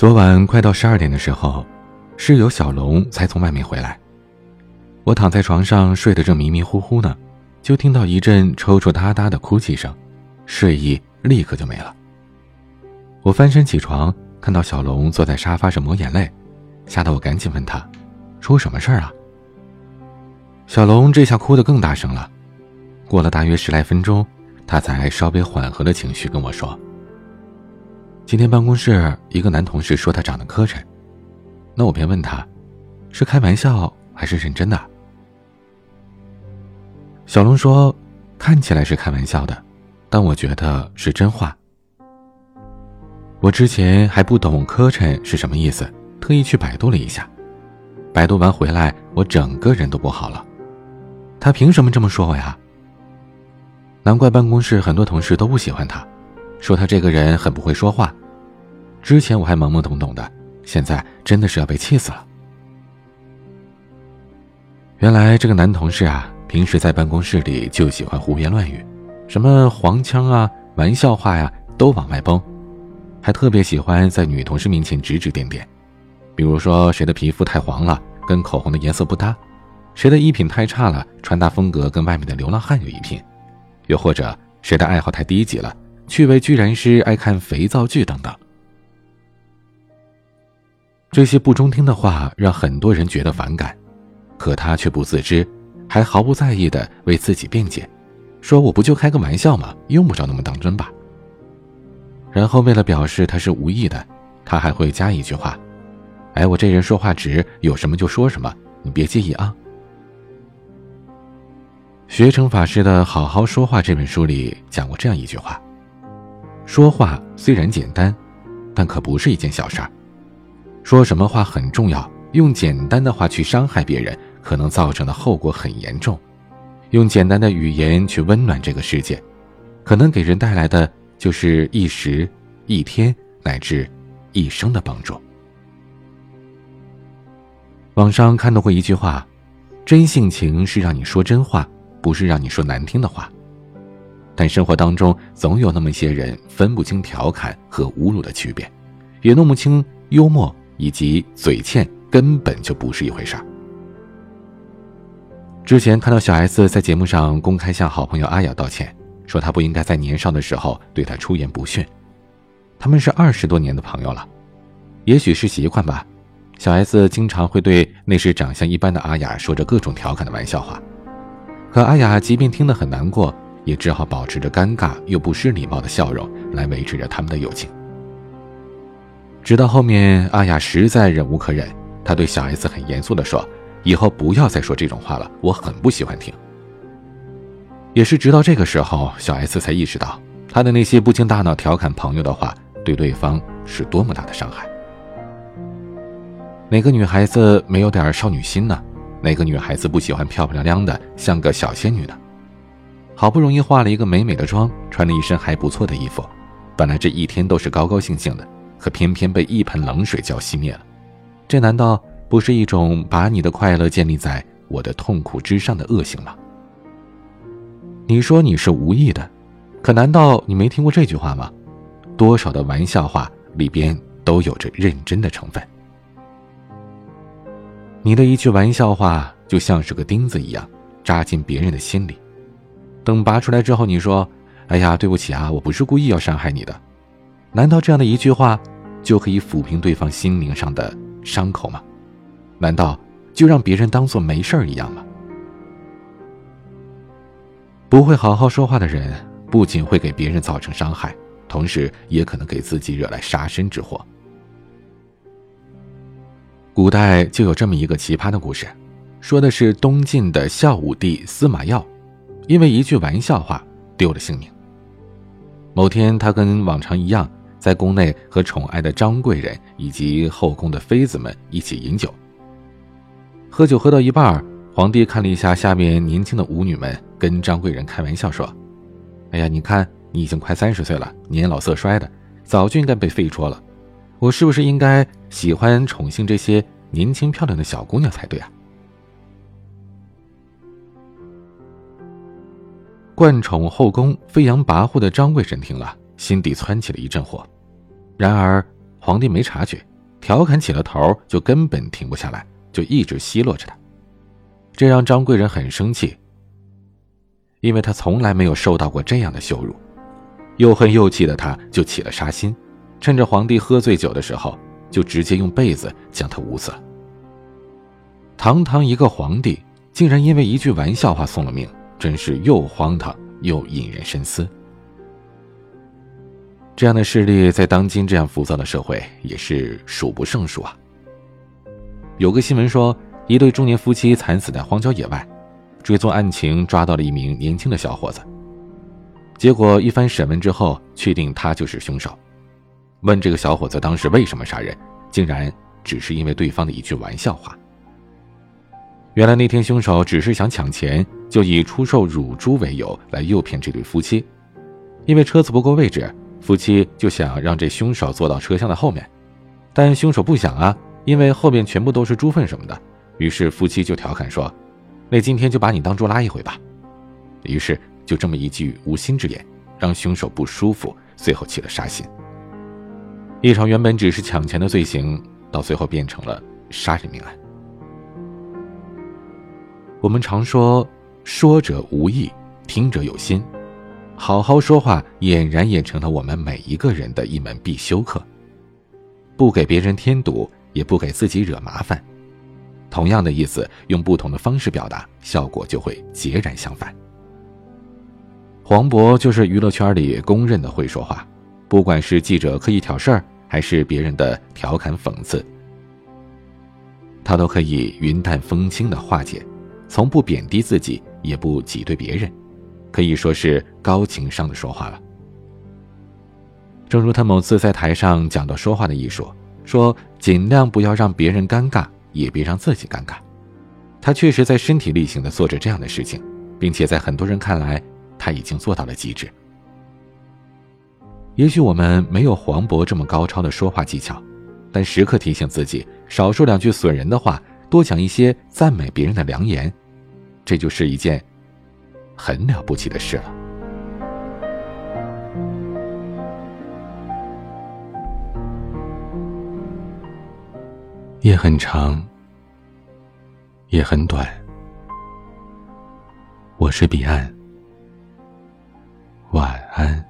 昨晚快到十二点的时候，室友小龙才从外面回来。我躺在床上睡得正迷迷糊糊呢，就听到一阵抽抽搭搭的哭泣声，睡意立刻就没了。我翻身起床，看到小龙坐在沙发上抹眼泪，吓得我赶紧问他：“出什么事儿啊？”小龙这下哭得更大声了。过了大约十来分钟，他才稍微缓和了情绪，跟我说。今天办公室一个男同事说他长得磕碜，那我便问他，是开玩笑还是认真的？小龙说，看起来是开玩笑的，但我觉得是真话。我之前还不懂磕碜是什么意思，特意去百度了一下，百度完回来，我整个人都不好了。他凭什么这么说我呀？难怪办公室很多同事都不喜欢他，说他这个人很不会说话。之前我还懵懵懂懂的，现在真的是要被气死了。原来这个男同事啊，平时在办公室里就喜欢胡言乱语，什么黄腔啊、玩笑话呀，都往外崩，还特别喜欢在女同事面前指指点点，比如说谁的皮肤太黄了，跟口红的颜色不搭；谁的衣品太差了，穿搭风格跟外面的流浪汉有一拼；又或者谁的爱好太低级了，趣味居然是爱看肥皂剧等等。这些不中听的话让很多人觉得反感，可他却不自知，还毫不在意的为自己辩解，说我不就开个玩笑吗？用不着那么当真吧。然后为了表示他是无意的，他还会加一句话：“哎，我这人说话直，有什么就说什么，你别介意啊。”学成法师的《好好说话》这本书里讲过这样一句话：“说话虽然简单，但可不是一件小事儿。”说什么话很重要，用简单的话去伤害别人，可能造成的后果很严重；用简单的语言去温暖这个世界，可能给人带来的就是一时、一天乃至一生的帮助。网上看到过一句话：“真性情是让你说真话，不是让你说难听的话。”但生活当中总有那么一些人分不清调侃和侮辱的区别，也弄不清幽默。以及嘴欠根本就不是一回事儿。之前看到小 S 在节目上公开向好朋友阿雅道歉，说她不应该在年少的时候对她出言不逊。他们是二十多年的朋友了，也许是习惯吧。小 S 经常会对那时长相一般的阿雅说着各种调侃的玩笑话，可阿雅即便听得很难过，也只好保持着尴尬又不失礼貌的笑容来维持着他们的友情。直到后面，阿雅实在忍无可忍，她对小 S 很严肃地说：“以后不要再说这种话了，我很不喜欢听。”也是直到这个时候，小 S 才意识到，她的那些不经大脑调侃朋友的话，对对方是多么大的伤害。哪个女孩子没有点少女心呢？哪个女孩子不喜欢漂漂亮亮的，像个小仙女呢？好不容易化了一个美美的妆，穿了一身还不错的衣服，本来这一天都是高高兴兴的。可偏偏被一盆冷水浇熄灭了，这难道不是一种把你的快乐建立在我的痛苦之上的恶行吗？你说你是无意的，可难道你没听过这句话吗？多少的玩笑话里边都有着认真的成分。你的一句玩笑话就像是个钉子一样扎进别人的心里，等拔出来之后，你说：“哎呀，对不起啊，我不是故意要伤害你的。”难道这样的一句话，就可以抚平对方心灵上的伤口吗？难道就让别人当做没事儿一样吗？不会好好说话的人，不仅会给别人造成伤害，同时也可能给自己惹来杀身之祸。古代就有这么一个奇葩的故事，说的是东晋的孝武帝司马曜，因为一句玩笑话丢了性命。某天，他跟往常一样。在宫内和宠爱的张贵人以及后宫的妃子们一起饮酒。喝酒喝到一半，皇帝看了一下下面年轻的舞女们，跟张贵人开玩笑说：“哎呀，你看你已经快三十岁了，年老色衰的，早就应该被废除了。我是不是应该喜欢宠幸这些年轻漂亮的小姑娘才对啊？”惯宠后宫、飞扬跋扈的张贵人听了，心底窜起了一阵火。然而皇帝没察觉，调侃起了头，就根本停不下来，就一直奚落着他。这让张贵人很生气，因为他从来没有受到过这样的羞辱。又恨又气的他，就起了杀心，趁着皇帝喝醉酒的时候，就直接用被子将他捂死了。堂堂一个皇帝，竟然因为一句玩笑话送了命。真是又荒唐又引人深思。这样的事例在当今这样浮躁的社会也是数不胜数啊。有个新闻说，一对中年夫妻惨死在荒郊野外，追踪案情抓到了一名年轻的小伙子。结果一番审问之后，确定他就是凶手。问这个小伙子当时为什么杀人，竟然只是因为对方的一句玩笑话。原来那天凶手只是想抢钱，就以出售乳猪为由来诱骗这对夫妻。因为车子不够位置，夫妻就想让这凶手坐到车厢的后面，但凶手不想啊，因为后面全部都是猪粪什么的。于是夫妻就调侃说：“那今天就把你当猪拉一回吧。”于是就这么一句无心之言，让凶手不舒服，最后起了杀心。一场原本只是抢钱的罪行，到最后变成了杀人命案。我们常说，说者无意，听者有心。好好说话，俨然也成了我们每一个人的一门必修课。不给别人添堵，也不给自己惹麻烦。同样的意思，用不同的方式表达，效果就会截然相反。黄渤就是娱乐圈里公认的会说话，不管是记者刻意挑事儿，还是别人的调侃讽刺，他都可以云淡风轻的化解。从不贬低自己，也不挤兑别人，可以说是高情商的说话了。正如他某次在台上讲到说话的艺术，说尽量不要让别人尴尬，也别让自己尴尬。他确实在身体力行的做着这样的事情，并且在很多人看来，他已经做到了极致。也许我们没有黄渤这么高超的说话技巧，但时刻提醒自己，少说两句损人的话，多讲一些赞美别人的良言。这就是一件很了不起的事了。夜很长，也很短。我是彼岸，晚安。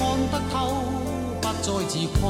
看得透，不再自困。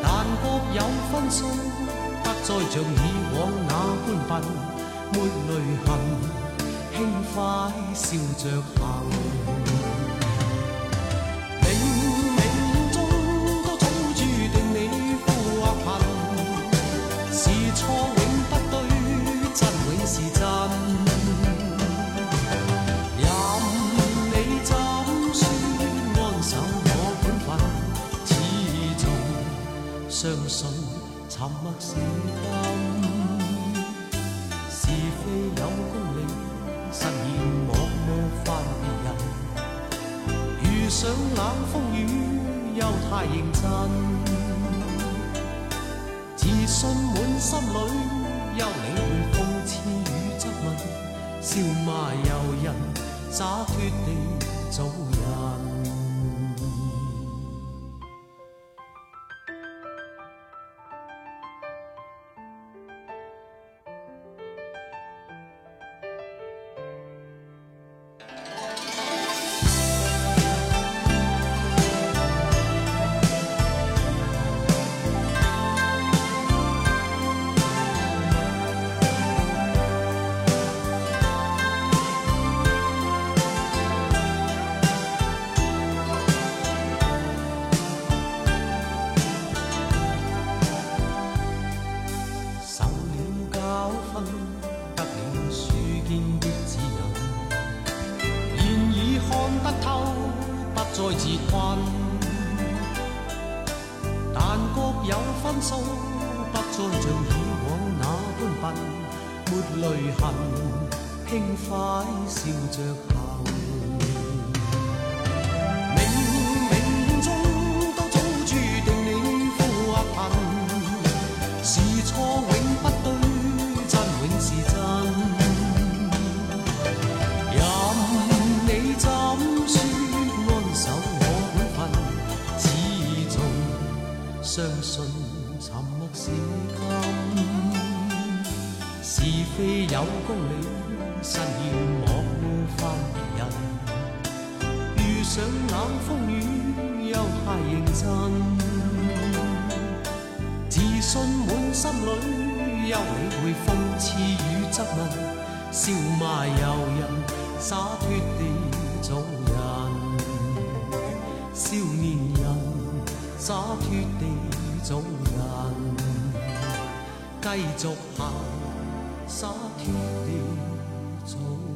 但各有分数，不再像以往那般笨，没泪痕，轻快笑着行。沉默是金，是非有公理，失言莫莫化别人。遇上冷风雨又太认真，自信满心里，休理会讽刺与质问，笑骂由人，洒脱地。心，不再像以往那般笨，没泪痕，轻快笑着上冷风雨，又太认真。自信满心里，休理会讽刺与质问，笑骂由人，洒脱地做人。少年人，洒脱地做人，继续行，洒脱地做。